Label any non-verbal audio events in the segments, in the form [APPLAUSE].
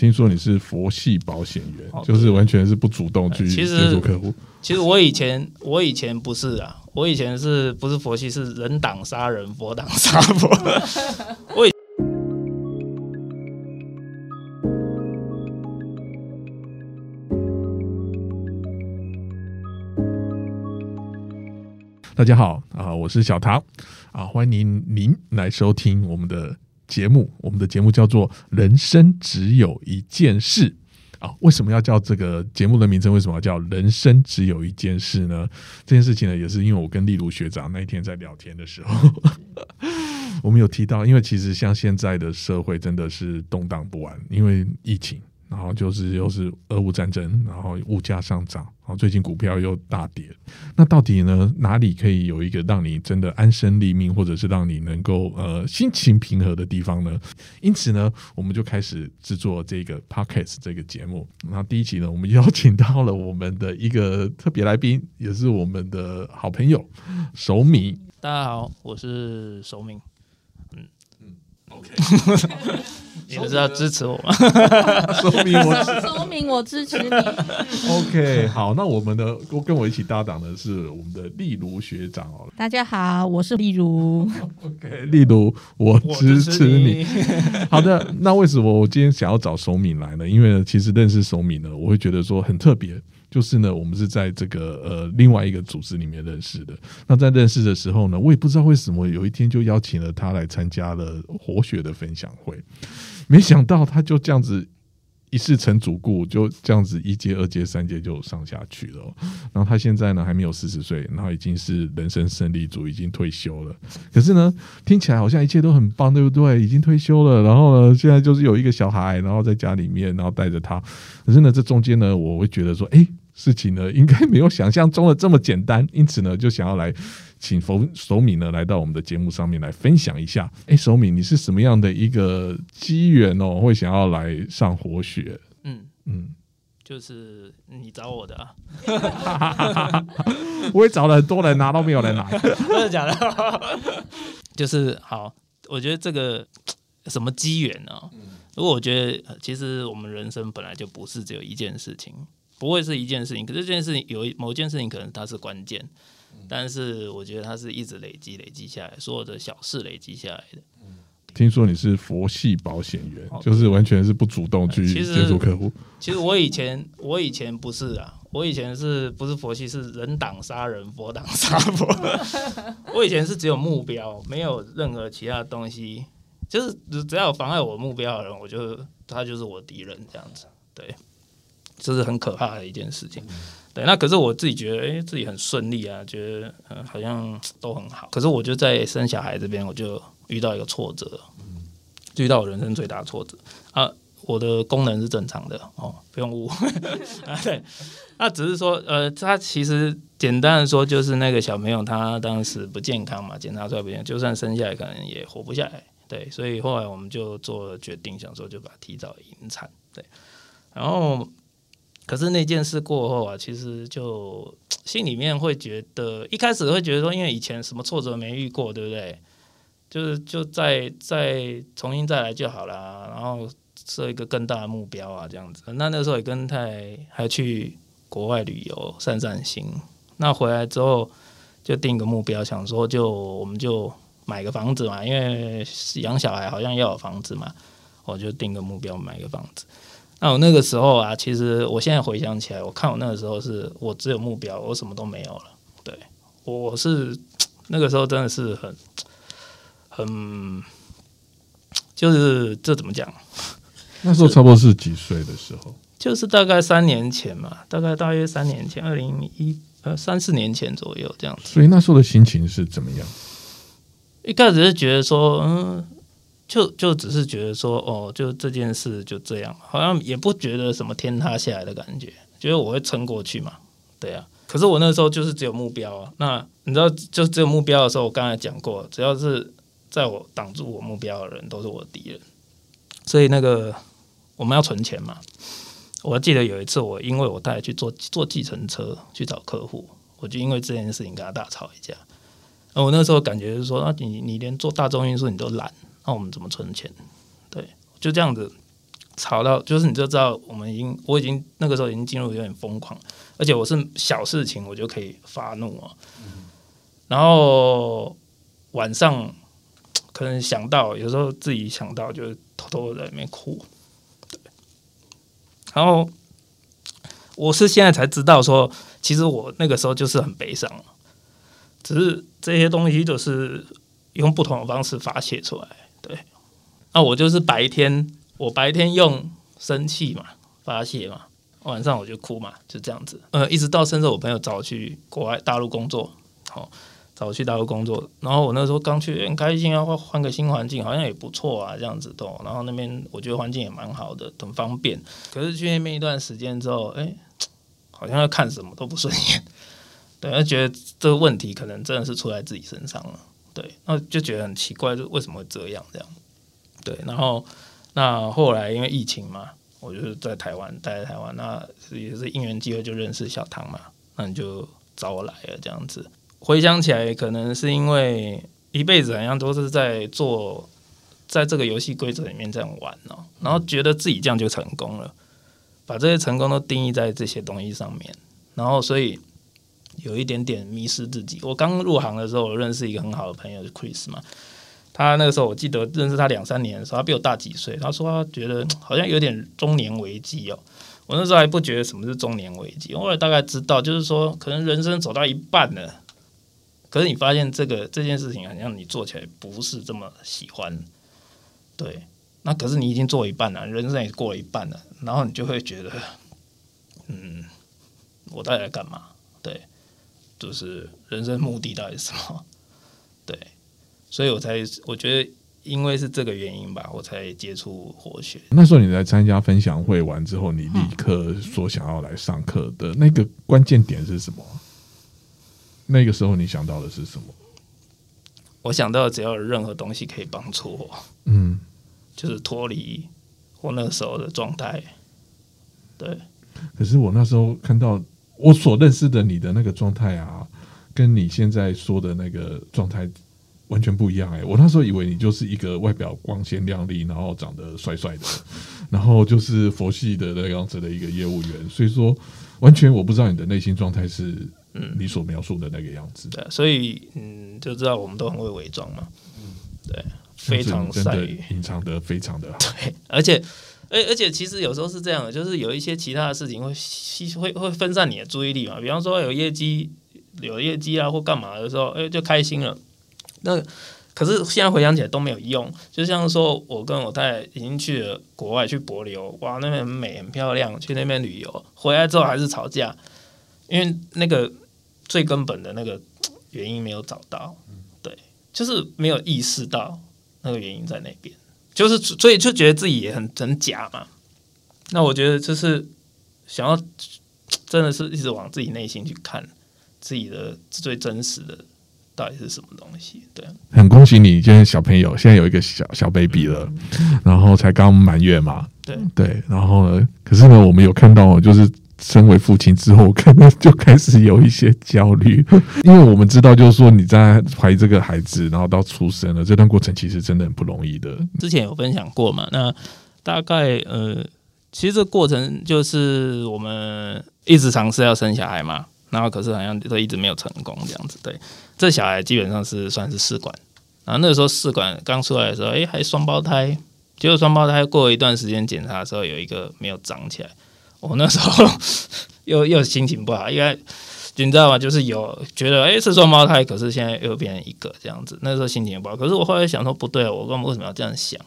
听说你是佛系保险员，就是完全是不主动去接触客户。其实我以前我以前不是啊，我以前是不是佛系是人挡杀人，佛挡杀佛。[LAUGHS] 我以大家好啊，我是小唐啊，欢迎您来收听我们的。节目，我们的节目叫做《人生只有一件事》啊，为什么要叫这个节目的名称？为什么要叫《人生只有一件事》呢？这件事情呢，也是因为我跟丽如学长那一天在聊天的时候，[LAUGHS] 我们有提到，因为其实像现在的社会真的是动荡不安，因为疫情。然后就是又是俄乌战争，然后物价上涨，然后最近股票又大跌。那到底呢，哪里可以有一个让你真的安身立命，或者是让你能够呃心情平和的地方呢？因此呢，我们就开始制作这个 podcast 这个节目。那第一集呢，我们邀请到了我们的一个特别来宾，也是我们的好朋友守米。大家好，我是守敏。嗯嗯，OK。[LAUGHS] 你是要支持我吗？[LAUGHS] 说明我说明我支持你。OK，好，那我们的跟我一起搭档的是我们的例如学长哦。大家好，我是例如。OK，例如我支持你。[LAUGHS] 好的，那为什么我今天想要找守敏来呢？因为其实认识守敏呢，我会觉得说很特别。就是呢，我们是在这个呃另外一个组织里面认识的。那在认识的时候呢，我也不知道为什么有一天就邀请了他来参加了活学的分享会。[LAUGHS] 没想到他就这样子一世成主顾，就这样子一阶、二阶、三阶就上下去了。然后他现在呢还没有四十岁，然后已经是人生胜利组，已经退休了。可是呢，听起来好像一切都很棒，对不对？已经退休了，然后呢，现在就是有一个小孩，然后在家里面，然后带着他。可是呢，这中间呢，我会觉得说，哎。事情呢，应该没有想象中的这么简单，因此呢，就想要来请冯守敏呢来到我们的节目上面来分享一下。哎，守敏，你是什么样的一个机缘哦，会想要来上活学？嗯嗯，就是你找我的啊，[LAUGHS] 我也找了很多人，拿都没有人拿，[LAUGHS] 真的假的？[LAUGHS] 就是好，我觉得这个 [TSK] 什么机缘呢？如果我觉得其实我们人生本来就不是只有一件事情。不会是一件事情，可是这件事情有某件事情可能它是关键，但是我觉得它是一直累积累积下来，所有的小事累积下来的。听说你是佛系保险员，就是完全是不主动去接触客户。其实我以前我以前不是啊，我以前是不是佛系是人挡杀人，佛挡杀佛。[LAUGHS] 我以前是只有目标，没有任何其他东西，就是只要有妨碍我目标的人，我就他就是我敌人这样子，对。这是很可怕的一件事情，对。那可是我自己觉得，哎，自己很顺利啊，觉得嗯，好像都很好。可是我就在生小孩这边，我就遇到一个挫折，遇到我人生最大的挫折啊。我的功能是正常的哦，不用误会 [LAUGHS] 啊。对，那只是说，呃，他其实简单的说，就是那个小朋友他当时不健康嘛，检查出来不健康，就算生下来可能也活不下来。对，所以后来我们就做了决定，想说就把提早引产。对，然后。可是那件事过后啊，其实就心里面会觉得，一开始会觉得说，因为以前什么挫折没遇过，对不对？就是就再再重新再来就好了，然后设一个更大的目标啊，这样子。那那时候也跟太还去国外旅游散散心。那回来之后就定个目标，想说就我们就买个房子嘛，因为养小孩好像要有房子嘛，我就定个目标买个房子。那我那个时候啊，其实我现在回想起来，我看我那个时候是我只有目标，我什么都没有了。对，我是那个时候真的是很很，就是这怎么讲？[LAUGHS] 那时候差不多是几岁的时候？就是大概三年前嘛，大概大约三年前，二零一呃三四年前左右这样子。所以那时候的心情是怎么样？一开始是觉得说，嗯。就就只是觉得说，哦，就这件事就这样，好像也不觉得什么天塌下来的感觉，觉得我会撑过去嘛，对啊。可是我那时候就是只有目标啊，那你知道，就只有目标的时候，我刚才讲过，只要是在我挡住我目标的人，都是我的敌人。所以那个我们要存钱嘛，我还记得有一次，我因为我带去坐坐计程车去找客户，我就因为这件事情跟他大吵一架。我那时候感觉是说，啊，你你连坐大众运输你都懒。那我们怎么存钱？对，就这样子吵到就是你就知道我们已经我已经那个时候已经进入有点疯狂，而且我是小事情我就可以发怒啊，然后晚上可能想到有时候自己想到就偷偷在里面哭，对，然后我是现在才知道说，其实我那个时候就是很悲伤，只是这些东西就是用不同的方式发泄出来，那我就是白天。我白天用生气嘛发泄嘛，晚上我就哭嘛，就这样子。呃，一直到甚至我朋友找我去国外大陆工作，好找我去大陆工作。然后我那时候刚去，很开心啊，换换个新环境，好像也不错啊，这样子都。然后那边我觉得环境也蛮好的，很方便。可是去那边一段时间之后，哎，好像要看什么都不顺眼，[LAUGHS] 对，觉得这个问题可能真的是出在自己身上了，对，那就觉得很奇怪，就为什么会这样？这样，对，然后。那后来因为疫情嘛，我就是在台湾待在台湾，那也是因缘机会就认识小唐嘛，那你就找我来了这样子。回想起来，可能是因为一辈子好像都是在做，在这个游戏规则里面这样玩哦，然后觉得自己这样就成功了，把这些成功都定义在这些东西上面，然后所以有一点点迷失自己。我刚入行的时候，我认识一个很好的朋友，是 Chris 嘛。他那个时候，我记得认识他两三年的时候，他比我大几岁。他说他觉得好像有点中年危机哦。我那时候还不觉得什么是中年危机，后来大概知道，就是说可能人生走到一半了，可是你发现这个这件事情好像你做起来不是这么喜欢，对。那可是你已经做一半了，人生也过了一半了，然后你就会觉得，嗯，我到底在干嘛？对，就是人生目的到底是什么？对。所以我才我觉得，因为是这个原因吧，我才接触活学。那时候你在参加分享会完之后，你立刻说想要来上课的那个关键点是什么？那个时候你想到的是什么？我想到只要有任何东西可以帮助我，嗯，就是脱离我那个时候的状态。对。可是我那时候看到我所认识的你的那个状态啊，跟你现在说的那个状态。完全不一样哎！我那时候以为你就是一个外表光鲜亮丽，然后长得帅帅的，[LAUGHS] 然后就是佛系的那样子的一个业务员。所以说，完全我不知道你的内心状态是嗯你所描述的那个样子。对，所以嗯就知道我们都很会伪装嘛。嗯，对，非常善于隐藏的非常的好。[LAUGHS] 对，而且而而且其实有时候是这样的，就是有一些其他的事情会会会分散你的注意力嘛。比方说有业绩有业绩啊或干嘛的时候，哎就开心了。那可是现在回想起来都没有用，就像说我跟我太太已经去了国外去博流，哇，那边很美很漂亮，去那边旅游，回来之后还是吵架，因为那个最根本的那个 [TSK] 原因没有找到，对，就是没有意识到那个原因在那边，就是所以就觉得自己也很很假嘛。那我觉得就是想要 [TSK] 真的是一直往自己内心去看自己的最真实的。到底是什么东西？对，很恭喜你，现在小朋友现在有一个小小 baby 了，然后才刚满月嘛。对对，然后呢？可是呢，我们有看到，就是身为父亲之后，可能就开始有一些焦虑，[LAUGHS] 因为我们知道，就是说你在怀这个孩子，然后到出生了这段过程，其实真的很不容易的。之前有分享过嘛？那大概呃，其实这过程就是我们一直尝试要生小孩嘛。然后可是好像都一直没有成功这样子，对，这小孩基本上是算是试管，然后那个时候试管刚出来的时候，哎，还双胞胎，结果双胞胎过一段时间检查的时候，有一个没有长起来，我那时候又又心情不好，因为你知道吗？就是有觉得哎是双胞胎，可是现在又变成一个这样子，那时候心情也不好。可是我后来想说不对，我刚为什么要这样想？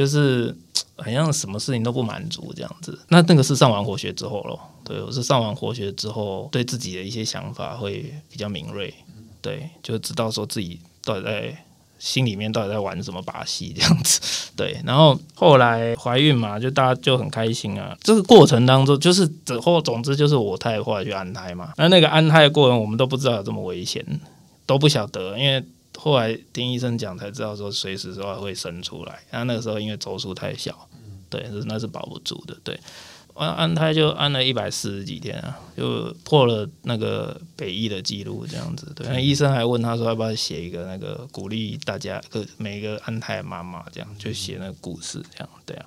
就是 [TSK] 好像什么事情都不满足这样子。那那个是上完活学之后咯，对我是上完活学之后，对自己的一些想法会比较敏锐，对，就知道说自己到底在心里面到底在玩什么把戏这样子。对，然后后来怀孕嘛，就大家就很开心啊。这个过程当中，就是之后总之就是我太后来去安胎嘛。那那个安胎的过程，我们都不知道有这么危险，都不晓得，因为。后来听医生讲才知道，说随时都会生出来。然后那个时候因为周数太小，对，是那是保不住的。对，安安胎就安了一百四十几天啊，就破了那个北医的记录，这样子。对，那医生还问他说要不要写一个那个鼓励大家，个每个安胎妈妈这样就写那个故事，这样对啊。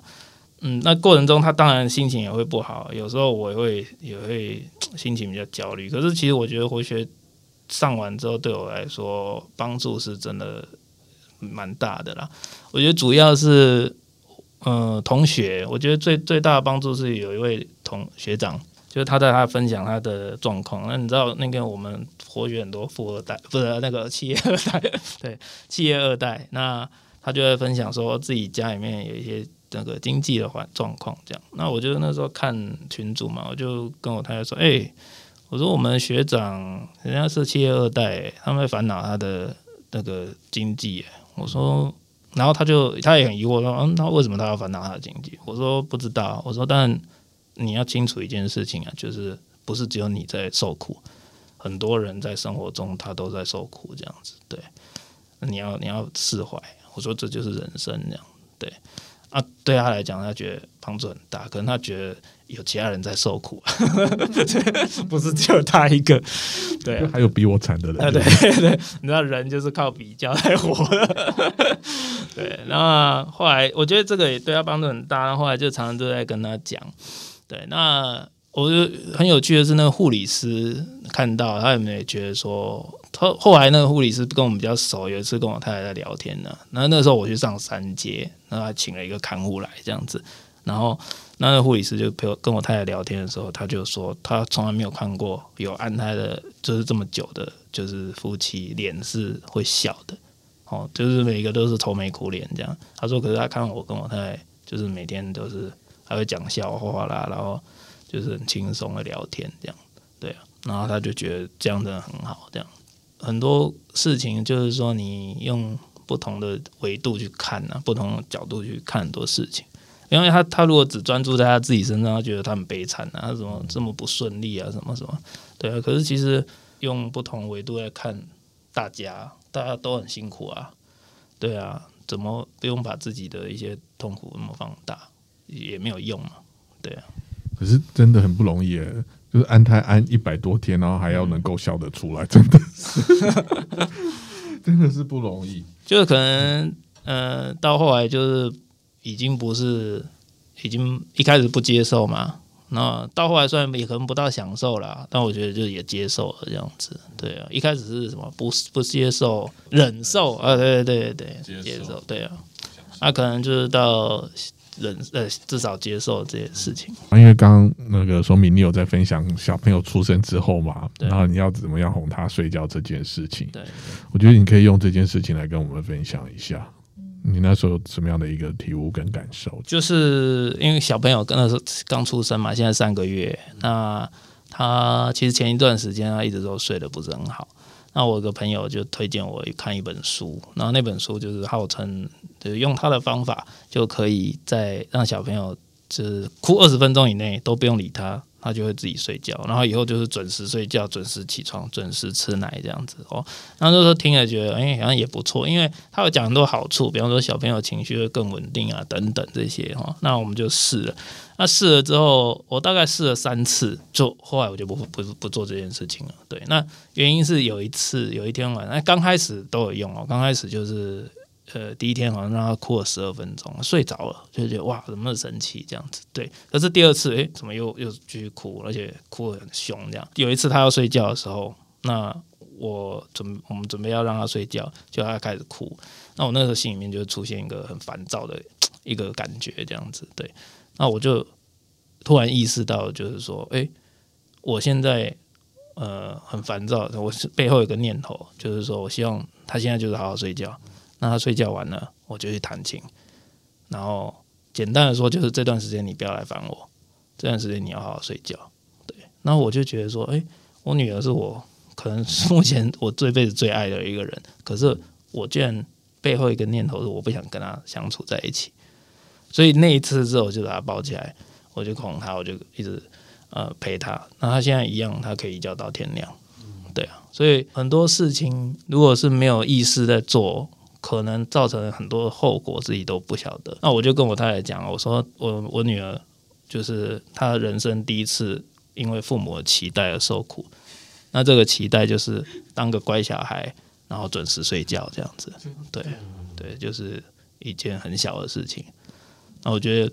嗯，那过程中他当然心情也会不好，有时候我也会也会心情比较焦虑。可是其实我觉得活学上完之后，对我来说帮助是真的蛮大的啦。我觉得主要是，呃，同学，我觉得最最大的帮助是有一位同学长，就是他在他分享他的状况。那你知道那个我们活跃很多富二代，不是那个企业二代，[LAUGHS] 对，企业二代，那他就会分享说自己家里面有一些。那个经济的环状况这样，那我就那时候看群主嘛，我就跟我太太说：“哎，我说我们学长人家是企业二代，他们烦恼他的那个经济。”我说，然后他就他也很疑惑说：“嗯，那为什么他要烦恼他的经济？”我说：“不知道。”我说：“但你要清楚一件事情啊，就是不是只有你在受苦，很多人在生活中他都在受苦，这样子对。你要你要释怀。我说这就是人生这样对。”啊，对他来讲，他觉得帮助很大，可能他觉得有其他人在受苦，[LAUGHS] 不是只有他一个。对，还有比我惨的人。对 [LAUGHS] 对，你知道人就是靠比较来活的。[LAUGHS] 对，那后来我觉得这个也对他帮助很大，后来就常常都在跟他讲。对，那。我就很有趣的是，那个护理师看到他有没有觉得说，他后来那个护理师跟我们比较熟，有一次跟我太太在聊天呢。那那时候我去上三阶，那他请了一个看护来这样子，然后那个护理师就陪我跟我太太聊天的时候，他就说他从来没有看过有安胎的，就是这么久的，就是夫妻脸是会笑的，哦，就是每一个都是愁眉苦脸这样。他说，可是他看我跟我太太，就是每天都是还会讲笑话啦，然后。就是很轻松的聊天，这样对啊，然后他就觉得这样的很好，这样很多事情就是说你用不同的维度去看啊，不同角度去看很多事情，因为他他如果只专注在他自己身上，他觉得他很悲惨啊，他怎么这么不顺利啊，什么什么，对啊，可是其实用不同维度来看大家，大家都很辛苦啊，对啊，怎么不用把自己的一些痛苦那么放大，也没有用嘛，对啊。可是真的很不容易，就是安胎安一百多天，然后还要能够笑得出来，真的是，[LAUGHS] 真的是不容易。就是可能，呃，到后来就是已经不是，已经一开始不接受嘛。那到后来虽然也可能不大享受啦，但我觉得就也接受了这样子。对啊，一开始是什么不不接受、忍受啊？对对对对，接受对啊。那可能就是到。忍呃，至少接受这件事情。因为刚刚那个说明你有在分享小朋友出生之后嘛，然后你要怎么样哄他睡觉这件事情。对，我觉得你可以用这件事情来跟我们分享一下，你那时候什么样的一个体悟跟感受？就是因为小朋友跟那时候刚出生嘛，现在三个月，那他其实前一段时间他一直都睡得不是很好。那我有个朋友就推荐我看一本书，然后那本书就是号称，就是用他的方法就可以在让小朋友就是哭二十分钟以内都不用理他。他就会自己睡觉，然后以后就是准时睡觉、准时起床、准时吃奶这样子哦。然后那时候听了觉得，哎，好像也不错，因为他有讲很多好处，比方说小朋友情绪会更稳定啊，等等这些哈。那我们就试了，那试了之后，我大概试了三次，就后来我就不不不做这件事情了。对，那原因是有一次有一天晚上，刚开始都有用哦，刚开始就是。呃，第一天好像让他哭了十二分钟，睡着了，就觉得哇，怎么那么神奇这样子？对，可是第二次，诶，怎么又又继续哭，而且哭得很凶这样？有一次他要睡觉的时候，那我准我们准备要让他睡觉，就他开始哭，那我那时候心里面就出现一个很烦躁的一个感觉这样子。对，那我就突然意识到，就是说，诶，我现在呃很烦躁，我是背后有个念头，就是说我希望他现在就是好好睡觉。那他睡觉完了，我就去弹琴。然后简单的说，就是这段时间你不要来烦我，这段时间你要好好睡觉。对，那我就觉得说，哎，我女儿是我可能目前我这辈子最爱的一个人，可是我居然背后一个念头是我不想跟她相处在一起。所以那一次之后，我就把她抱起来，我就哄她，我就一直呃陪她。那她现在一样，她可以一觉到天亮。对啊，所以很多事情如果是没有意识在做。可能造成很多后果，自己都不晓得。那我就跟我太太讲，我说我我女儿就是她人生第一次因为父母的期待而受苦。那这个期待就是当个乖小孩，然后准时睡觉这样子。对对，就是一件很小的事情。那我觉得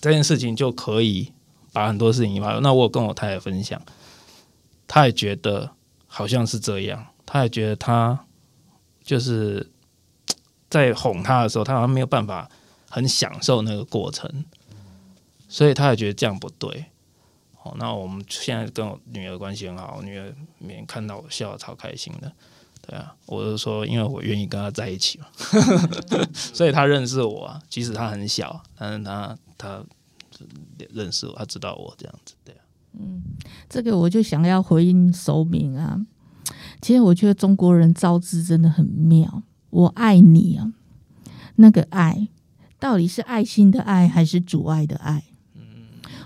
这件事情就可以把很多事情引发。那我跟我太太分享，她也觉得好像是这样，她也觉得她就是在哄她的时候，她好像没有办法很享受那个过程，所以她也觉得这样不对。哦，那我们现在跟我女儿关系很好，我女儿每天看到我笑得，超开心的。对啊，我就说，因为我愿意跟她在一起嘛，[LAUGHS] 所以她认识我啊。即使她很小，但是她她认识我，她知道我这样子。对啊，嗯，这个我就想要回应守明啊。其实我觉得中国人造字真的很妙。我爱你啊，那个爱到底是爱心的爱还是阻碍的爱？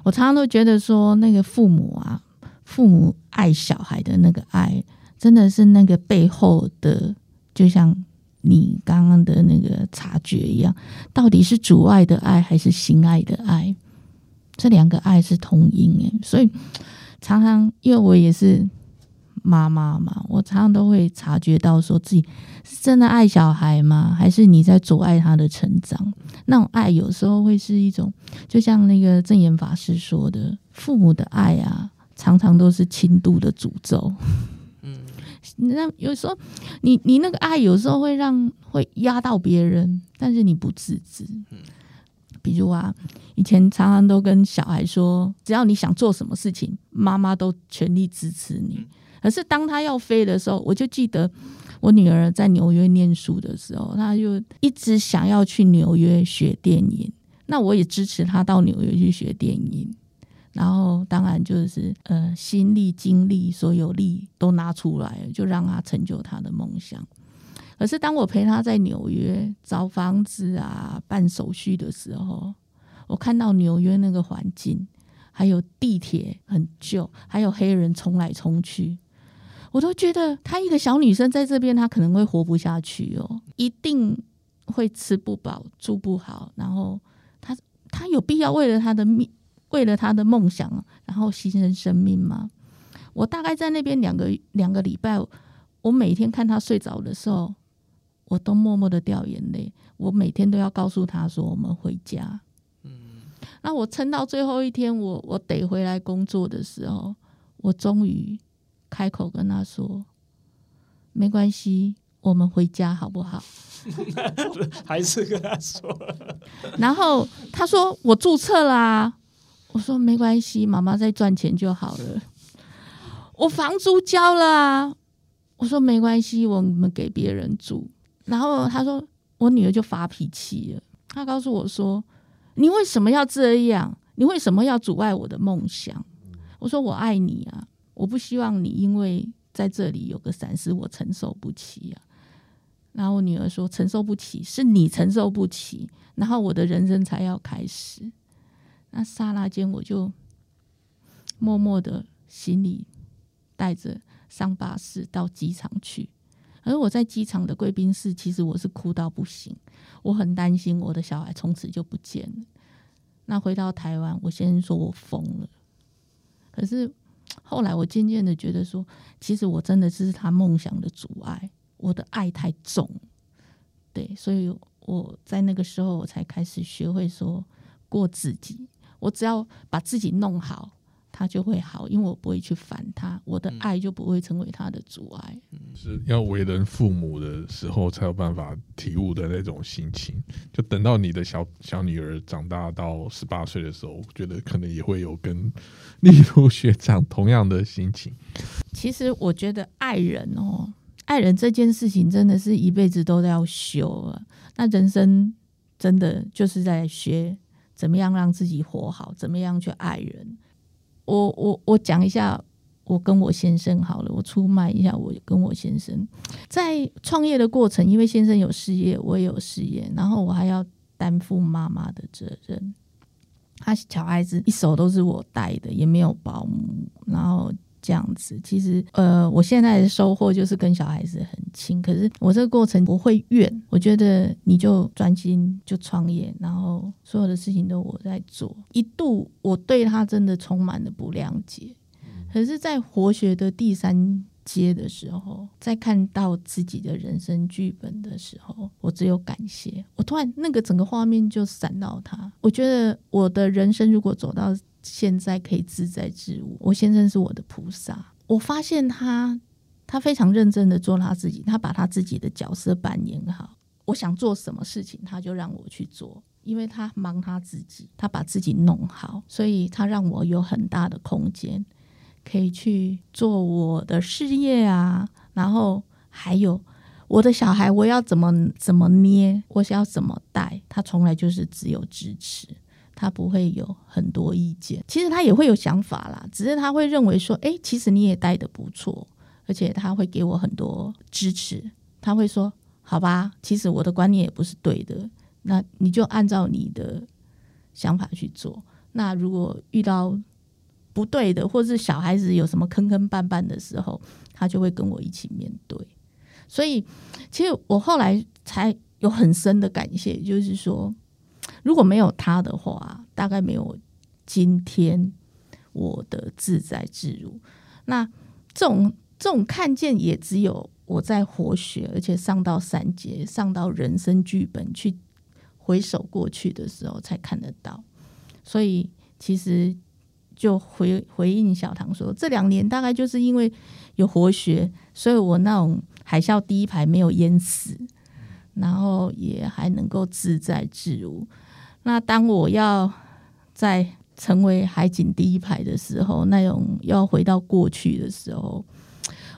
我常常都觉得说，那个父母啊，父母爱小孩的那个爱，真的是那个背后的，就像你刚刚的那个察觉一样，到底是阻碍的爱还是心爱的爱？这两个爱是同音诶，所以常常因为我也是妈妈嘛，我常常都会察觉到说自己是真的爱小孩吗？还是你在阻碍他的成长？那种爱有时候会是一种，就像那个正言法师说的，父母的爱啊，常常都是轻度的诅咒。嗯，[LAUGHS] 那有时候你你那个爱有时候会让会压到别人，但是你不自知。嗯，比如啊，以前常常都跟小孩说，只要你想做什么事情，妈妈都全力支持你。可是当他要飞的时候，我就记得。我女儿在纽约念书的时候，她就一直想要去纽约学电影。那我也支持她到纽约去学电影。然后当然就是呃，心力、精力、所有力都拿出来，就让她成就她的梦想。可是当我陪她在纽约找房子啊、办手续的时候，我看到纽约那个环境，还有地铁很旧，还有黑人冲来冲去。我都觉得她一个小女生在这边，她可能会活不下去哦，一定会吃不饱、住不好。然后她她有必要为了她的命、为了她的梦想，然后牺牲生命吗？我大概在那边两个两个礼拜，我每天看她睡着的时候，我都默默的掉眼泪。我每天都要告诉她说：“我们回家。”嗯，那我撑到最后一天，我我得回来工作的时候，我终于。开口跟他说：“没关系，我们回家好不好？” [LAUGHS] 还是跟他说。然后他说：“我注册啦。”我说：“没关系，妈妈在赚钱就好了。”我房租交了。啊我说：“没关系，我们给别人住。”然后他说：“我女儿就发脾气了。”他告诉我说：“你为什么要这样？你为什么要阻碍我的梦想？”我说：“我爱你啊。”我不希望你因为在这里有个闪失，我承受不起啊。然后我女儿说：“承受不起，是你承受不起。”然后我的人生才要开始。那刹那间，我就默默的行李带着上巴士到机场去。而我在机场的贵宾室，其实我是哭到不行。我很担心我的小孩从此就不见了。那回到台湾，我先说我疯了。可是。后来我渐渐的觉得说，其实我真的是他梦想的阻碍，我的爱太重，对，所以我在那个时候我才开始学会说过自己，我只要把自己弄好。他就会好，因为我不会去烦他，我的爱就不会成为他的阻碍。是要为人父母的时候才有办法体悟的那种心情。就等到你的小小女儿长大到十八岁的时候，我觉得可能也会有跟例如学长同样的心情。其实我觉得爱人哦，爱人这件事情真的是一辈子都要修啊。那人生真的就是在学怎么样让自己活好，怎么样去爱人。我我我讲一下，我跟我先生好了，我出卖一下我跟我先生在创业的过程，因为先生有事业，我也有事业，然后我还要担负妈妈的责任，他小孩子一手都是我带的，也没有保姆，然后。这样子，其实呃，我现在的收获就是跟小孩子很亲。可是我这个过程不会怨，我觉得你就专心就创业，然后所有的事情都我在做。一度我对他真的充满了不谅解，可是，在活学的第三接的时候，在看到自己的人生剧本的时候，我只有感谢。我突然那个整个画面就闪到他。我觉得我的人生如果走到现在可以自在自如，我先生是我的菩萨。我发现他，他非常认真的做他自己，他把他自己的角色扮演好。我想做什么事情，他就让我去做，因为他忙他自己，他把自己弄好，所以他让我有很大的空间。可以去做我的事业啊，然后还有我的小孩，我要怎么怎么捏，我想要怎么带，他从来就是只有支持，他不会有很多意见。其实他也会有想法啦，只是他会认为说，哎，其实你也带的不错，而且他会给我很多支持。他会说，好吧，其实我的观念也不是对的，那你就按照你的想法去做。那如果遇到不对的，或是小孩子有什么坑坑绊绊的时候，他就会跟我一起面对。所以，其实我后来才有很深的感谢，就是说，如果没有他的话，大概没有今天我的自在自如。那这种这种看见，也只有我在活学，而且上到三阶，上到人生剧本去回首过去的时候，才看得到。所以，其实。就回回应小唐说，这两年大概就是因为有活学，所以我那种海啸第一排没有淹死，然后也还能够自在自如。那当我要在成为海景第一排的时候，那种要回到过去的时候，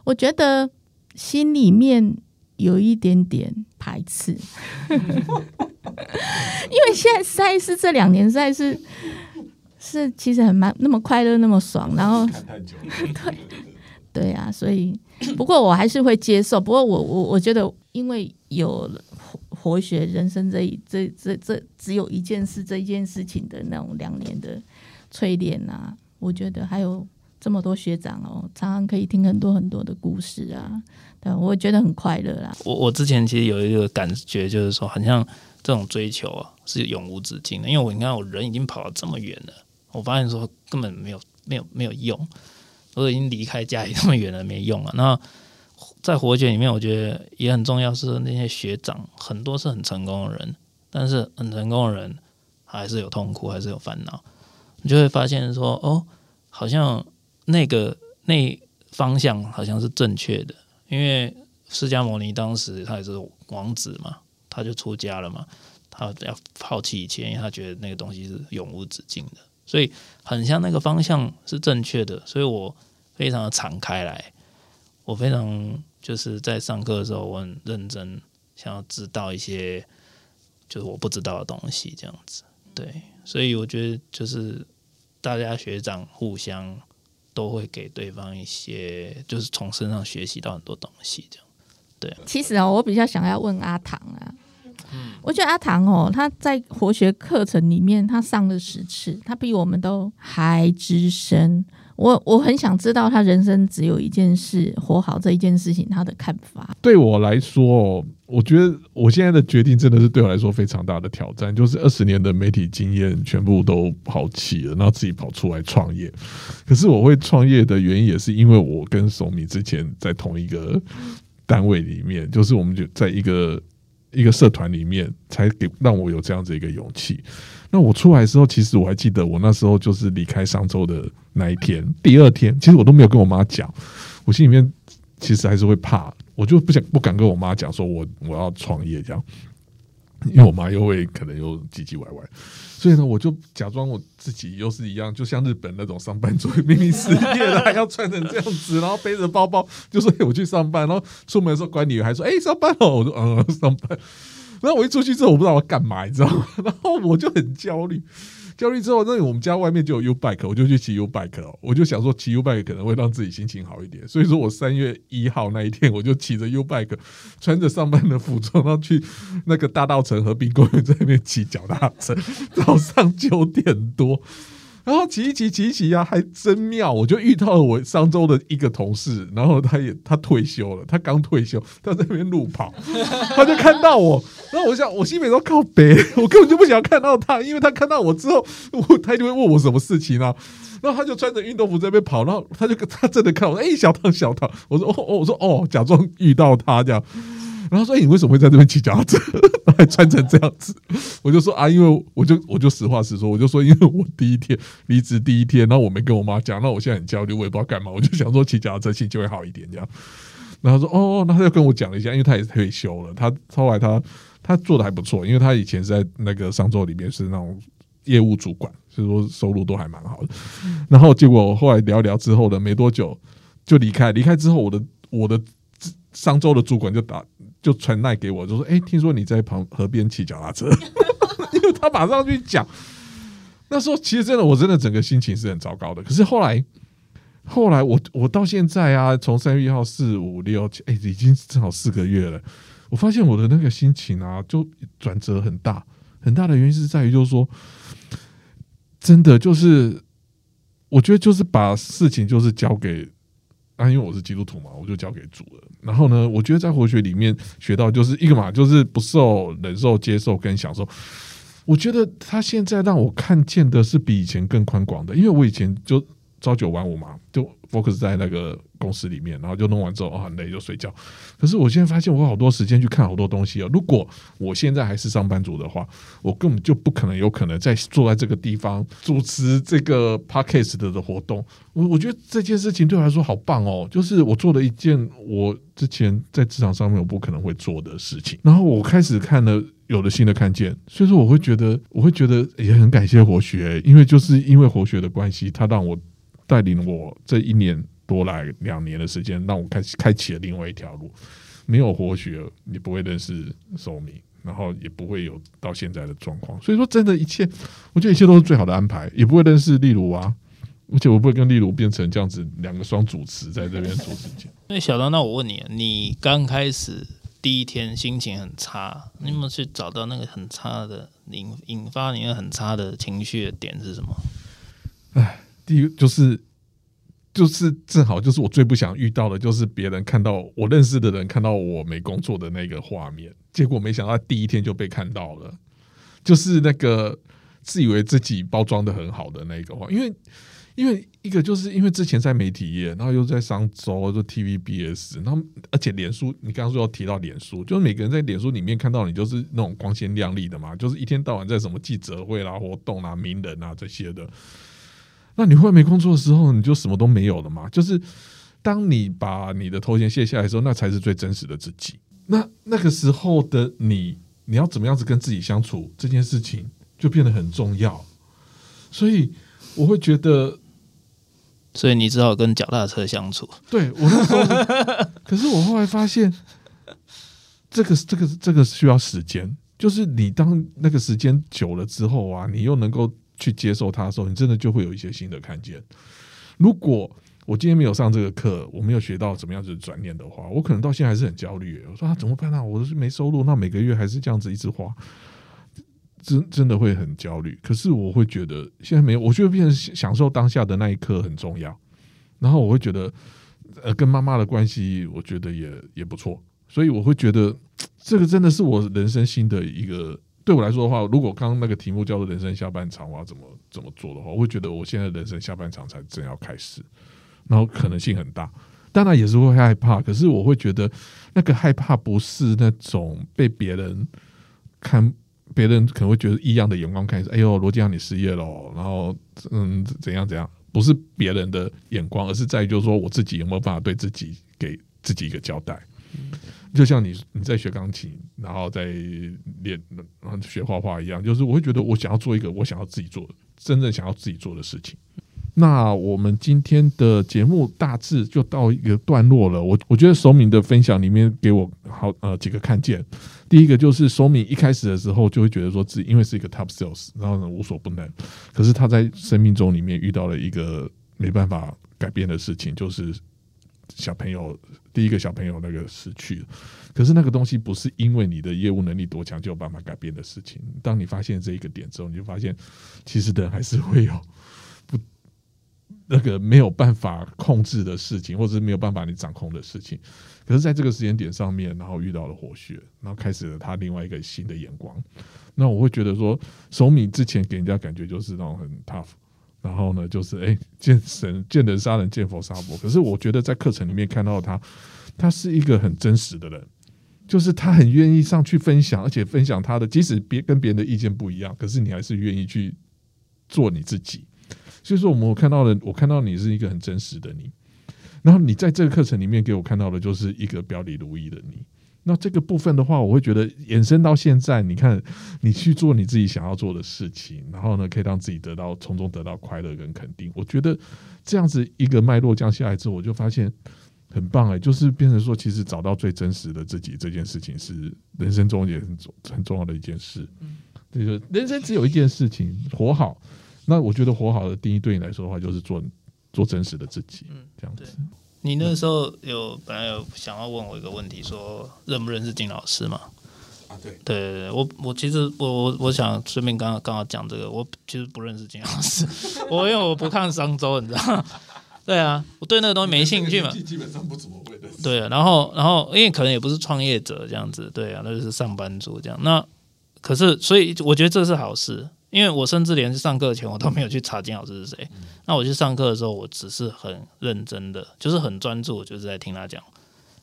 我觉得心里面有一点点排斥，[LAUGHS] 因为现在赛事这两年实在是。其实很蛮那么快乐，那么爽，然后对 [LAUGHS] 对啊，所以不过我还是会接受。不过我我我觉得，因为有活活学人生这一这这这只有一件事这一件事情的那种两年的淬炼啊，我觉得还有这么多学长哦，常常可以听很多很多的故事啊，对，我觉得很快乐啦。我我之前其实有一个感觉，就是说，好像这种追求啊是永无止境的，因为我你看我人已经跑到这么远了。我发现说根本没有没有没有用，我已经离开家里那么远了，没用了。那在活学里面，我觉得也很重要，是那些学长很多是很成功的人，但是很成功的人还是有痛苦，还是有烦恼。你就会发现说，哦，好像那个那方向好像是正确的，因为释迦牟尼当时他也是王子嘛，他就出家了嘛，他要抛弃一切，因为他觉得那个东西是永无止境的。所以很像那个方向是正确的，所以我非常的敞开来，我非常就是在上课的时候，我很认真想要知道一些就是我不知道的东西，这样子。对，所以我觉得就是大家学长互相都会给对方一些，就是从身上学习到很多东西，这样。对，其实啊，我比较想要问阿唐啊。我觉得阿唐哦，他在活学课程里面，他上了十次，他比我们都还资深。我我很想知道他人生只有一件事，活好这一件事情，他的看法。对我来说，我觉得我现在的决定真的是对我来说非常大的挑战，就是二十年的媒体经验全部都抛弃了，然后自己跑出来创业。可是我会创业的原因，也是因为我跟守米之前在同一个单位里面，就是我们就在一个。一个社团里面才给让我有这样子一个勇气。那我出来之后，其实我还记得我那时候就是离开商周的那一天，第二天，其实我都没有跟我妈讲，我心里面其实还是会怕，我就不想不敢跟我妈讲说我我要创业这样。因为我妈又会可能又唧唧歪歪，所以呢，我就假装我自己又是一样，就像日本那种上班族，明明失业了还要穿成这样子，然后背着包包就说我去上班，然后出门的时候管理员还说哎上班哦，我说嗯上班，[LAUGHS] 然后我一出去之后我不知道我要干嘛，你知道吗？[LAUGHS] 然后我就很焦虑。焦虑之后，那我们家外面就有 U bike，我就去骑 U bike 了。我就想说骑 U bike 可能会让自己心情好一点，所以说我三月一号那一天，我就骑着 U bike，穿着上班的服装，然后去那个大道城和平公园在那边骑脚踏车。早上九点多，然后骑一骑骑一骑呀，还真妙！我就遇到了我上周的一个同事，然后他也他退休了，他刚退休，他在那边路跑，他就看到我，然后我想，我心里都靠北，我根本就不想看到他，因为他看到我之后，我他就会问我什么事情啊，然后他就穿着运动服在那边跑，然后他就他真的看我，哎，小唐小唐，我说哦哦，我说哦，假装遇到他这样。然后说：“你为什么会在这边骑脚踏车，[LAUGHS] 还穿成这样子？”我就说：“啊，因为我就我就实话实说，我就说，因为我第一天离职第一天，然后我没跟我妈讲，那我现在很焦虑，我也不知道干嘛，我就想说骑脚踏车心情会好一点这样。”然后说：“哦，那他就跟我讲了一下，因为他也退休了，他后来他他做的还不错，因为他以前是在那个商周里面是那种业务主管，所以说收入都还蛮好的。然后结果后来聊聊之后的没多久就离开，离开之后我的我的商周的主管就打。”就传赖给我，就说：“哎，听说你在旁河边骑脚踏车。[LAUGHS] ”因为他马上去讲。那时候其实真的，我真的整个心情是很糟糕的。可是后来，后来我我到现在啊，从三月一号四五六七，哎，已经正好四个月了。我发现我的那个心情啊，就转折很大，很大的原因是在于，就是说，真的就是，我觉得就是把事情就是交给。啊，因为我是基督徒嘛，我就交给主了。然后呢，我觉得在活学里面学到就是一个嘛，就是不受、忍受、接受跟享受。我觉得他现在让我看见的是比以前更宽广的，因为我以前就朝九晚五嘛，就 focus 在那个。公司里面，然后就弄完之后啊，很累就睡觉。可是我现在发现，我好多时间去看好多东西哦。如果我现在还是上班族的话，我根本就不可能有可能在坐在这个地方主持这个 podcast 的活动。我我觉得这件事情对我来说好棒哦，就是我做了一件我之前在职场上面我不可能会做的事情。然后我开始看了有了新的看见，所以说我会觉得，我会觉得也很感谢活学，因为就是因为活学的关系，他让我带领我这一年。多来两年的时间，让我开始开启了另外一条路。没有活学，你不会认识寿命，然后也不会有到现在的状况。所以说，真的一切，我觉得一切都是最好的安排。也不会认识例如啊，而 [LAUGHS] 且我不会跟例如变成这样子两个双主持在这边主持节那小张，那我问你，你刚开始第一天心情很差，你有没有去找到那个很差的引引发你那很差的情绪的点是什么？哎，第一就是。就是正好就是我最不想遇到的，就是别人看到我认识的人看到我没工作的那个画面，结果没想到第一天就被看到了，就是那个自以为自己包装的很好的那个话，因为因为一个就是因为之前在媒体业，然后又在商周就 TVBS，然后而且脸书，你刚刚说要提到脸书，就是每个人在脸书里面看到你就是那种光鲜亮丽的嘛，就是一天到晚在什么记者会啦、活动啊、名人啊这些的。那你会没工作的时候，你就什么都没有了嘛？就是当你把你的头衔卸下来的时候，那才是最真实的自己。那那个时候的你，你要怎么样子跟自己相处，这件事情就变得很重要。所以我会觉得，所以你只好跟脚踏车相处。对我那时候，[LAUGHS] 可是我后来发现，这个这个这个需要时间。就是你当那个时间久了之后啊，你又能够。去接受它的时候，你真的就会有一些新的看见。如果我今天没有上这个课，我没有学到怎么样子转念的话，我可能到现在还是很焦虑。我说啊怎么办呢？我是没收入，那每个月还是这样子一直花，真真的会很焦虑。可是我会觉得现在没有，我觉得变成享受当下的那一刻很重要。然后我会觉得，呃，跟妈妈的关系，我觉得也也不错。所以我会觉得，这个真的是我人生新的一个。对我来说的话，如果刚刚那个题目叫做“人生下半场”，我要怎么怎么做的话，我会觉得我现在人生下半场才正要开始，然后可能性很大，当然也是会害怕。可是我会觉得那个害怕不是那种被别人看，别人可能会觉得异样的眼光看，哎呦，罗建阳你失业了，然后嗯怎样怎样，不是别人的眼光，而是在于就是说我自己有没有办法对自己给自己一个交代。就像你你在学钢琴，然后在练，然后学画画一样，就是我会觉得我想要做一个我想要自己做真正想要自己做的事情。那我们今天的节目大致就到一个段落了。我我觉得手敏的分享里面给我好呃几个看见。第一个就是手敏一开始的时候就会觉得说自己因为是一个 top sales，然后呢无所不能，可是他在生命中里面遇到了一个没办法改变的事情，就是小朋友。第一个小朋友那个失去了，可是那个东西不是因为你的业务能力多强就有办法改变的事情。当你发现这一个点之后，你就发现其实人还是会有不那个没有办法控制的事情，或者是没有办法你掌控的事情。可是，在这个时间点上面，然后遇到了火血，然后开始了他另外一个新的眼光。那我会觉得说，手米之前给人家感觉就是那种很 tough，然后呢，就是哎见神见人杀人，见佛杀佛。可是我觉得在课程里面看到他，他是一个很真实的人，就是他很愿意上去分享，而且分享他的，即使别跟别人的意见不一样，可是你还是愿意去做你自己。所以说，我们看到的，我看到你是一个很真实的你。然后你在这个课程里面给我看到的，就是一个表里如一的你。那这个部分的话，我会觉得延伸到现在，你看你去做你自己想要做的事情，然后呢，可以让自己得到从中得到快乐跟肯定。我觉得这样子一个脉络降下来之后，我就发现很棒哎，就是变成说，其实找到最真实的自己这件事情是人生中也很重很重要的一件事。嗯，就是人生只有一件事情，活好。那我觉得活好的定义对你来说的话，就是做做真实的自己。嗯，这样子。你那时候有本来有想要问我一个问题，说认不认识金老师嘛？啊，对，对对对，我我其实我我我想顺便刚刚刚好讲这个，我其实不认识金老师，我因为我不看商周，你知道？[LAUGHS] 对啊，我对那个东西没兴趣嘛，基本上不怎么会的。对啊，然后然后因为可能也不是创业者这样子，对啊，那就是上班族这样。那可是所以我觉得这是好事。因为我甚至连上课前我都没有去查金老师是谁，那我去上课的时候，我只是很认真的，就是很专注，就是在听他讲，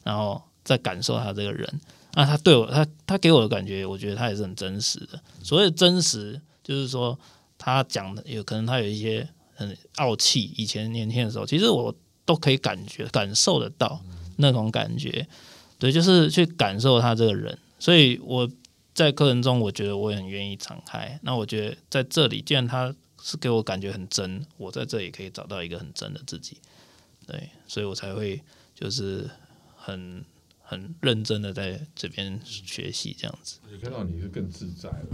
然后在感受他这个人。那他对我，他他给我的感觉，我觉得他也是很真实的。所谓真实，就是说他讲的有可能他有一些很傲气，以前年轻的时候，其实我都可以感觉感受得到那种感觉。对，就是去感受他这个人，所以我。在课程中，我觉得我也很愿意敞开。那我觉得在这里，既然他是给我感觉很真，我在这里可以找到一个很真的自己。对，所以我才会就是很很认真的在这边学习这样子。我看到你是更自在了。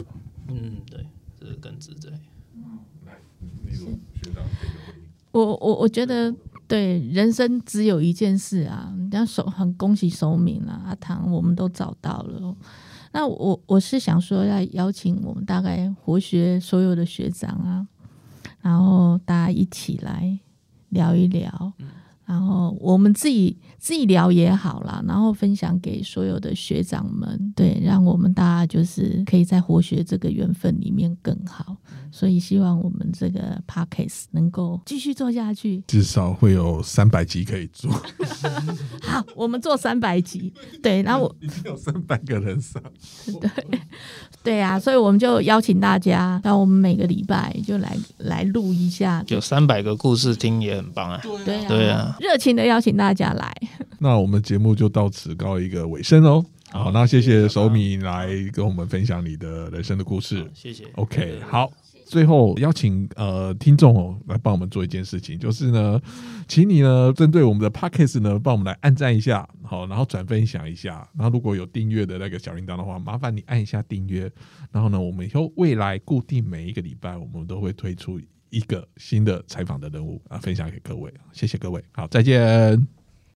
嗯，对，是更自在。来，你学长给个回应。我我我觉得，对人生只有一件事啊，人家守很恭喜守敏啊，阿唐，我们都找到了。那我我是想说，要邀请我们大概活学所有的学长啊，然后大家一起来聊一聊。然后我们自己自己聊也好啦，然后分享给所有的学长们，对，让我们大家就是可以在活学这个缘分里面更好。所以希望我们这个 podcast 能够继续做下去，至少会有三百集可以做。[LAUGHS] 好，我们做三百集，对，然后我已经有三百个人上，对。对啊，所以我们就邀请大家，那我们每个礼拜就来来录一下，有三百个故事听也很棒啊！对啊，对啊，热情的邀请大家来。[LAUGHS] 那我们节目就到此告一个尾声哦。好，那谢谢手米来跟我们分享你的人生的故事。谢谢。OK，好。最后邀请呃听众哦来帮我们做一件事情，就是呢，请你呢针对我们的 podcast 呢帮我们来按赞一下，好，然后转分享一下，然后如果有订阅的那个小铃铛的话，麻烦你按一下订阅，然后呢，我们以后未来固定每一个礼拜，我们都会推出一个新的采访的人物啊，分享给各位，谢谢各位，好，再见。